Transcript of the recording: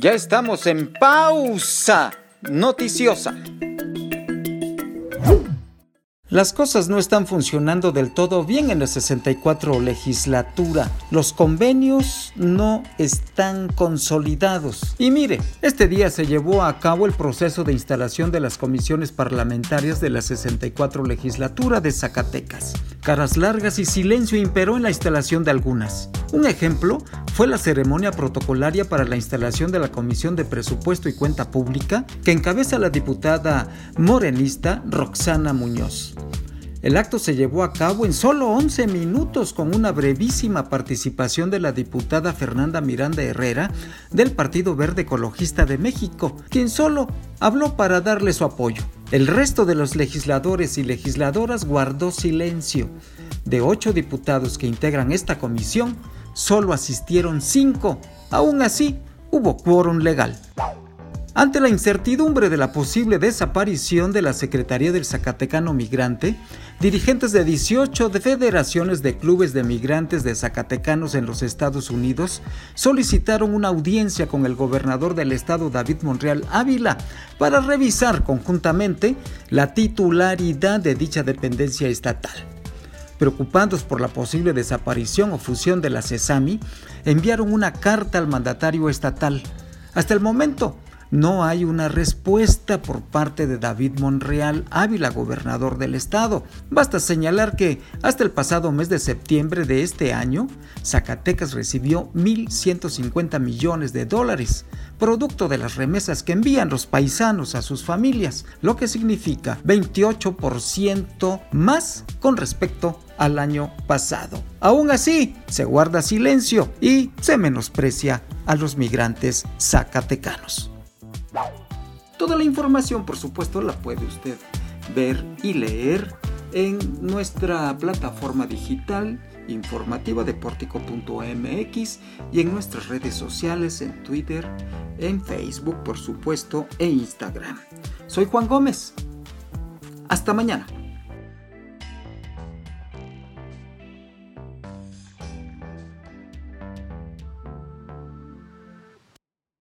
Ya estamos en pausa noticiosa. Las cosas no están funcionando del todo bien en la 64 legislatura. Los convenios no están consolidados. Y mire, este día se llevó a cabo el proceso de instalación de las comisiones parlamentarias de la 64 legislatura de Zacatecas. Caras largas y silencio imperó en la instalación de algunas. Un ejemplo fue la ceremonia protocolaria para la instalación de la Comisión de Presupuesto y Cuenta Pública que encabeza la diputada morenista Roxana Muñoz. El acto se llevó a cabo en solo 11 minutos con una brevísima participación de la diputada Fernanda Miranda Herrera del Partido Verde Ecologista de México, quien solo habló para darle su apoyo. El resto de los legisladores y legisladoras guardó silencio. De ocho diputados que integran esta comisión, solo asistieron cinco. Aún así, hubo quórum legal. Ante la incertidumbre de la posible desaparición de la Secretaría del Zacatecano Migrante, dirigentes de 18 de federaciones de clubes de migrantes de Zacatecanos en los Estados Unidos solicitaron una audiencia con el gobernador del estado David Monreal Ávila para revisar conjuntamente la titularidad de dicha dependencia estatal. Preocupados por la posible desaparición o fusión de la CESAMI, enviaron una carta al mandatario estatal. Hasta el momento, no hay una respuesta por parte de David Monreal Ávila, gobernador del estado. Basta señalar que hasta el pasado mes de septiembre de este año, Zacatecas recibió 1.150 millones de dólares, producto de las remesas que envían los paisanos a sus familias, lo que significa 28% más con respecto al año pasado. Aún así, se guarda silencio y se menosprecia a los migrantes zacatecanos. Toda la información, por supuesto, la puede usted ver y leer en nuestra plataforma digital informativa de portico.mx y en nuestras redes sociales, en Twitter, en Facebook, por supuesto, e Instagram. Soy Juan Gómez. Hasta mañana.